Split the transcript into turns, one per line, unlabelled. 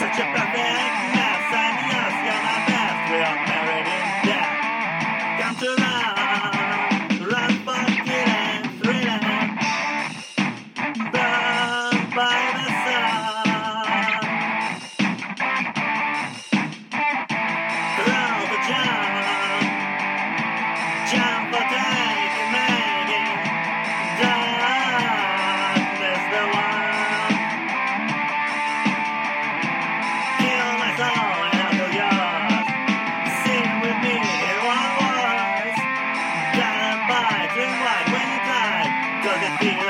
such a perfect man. Cause it be.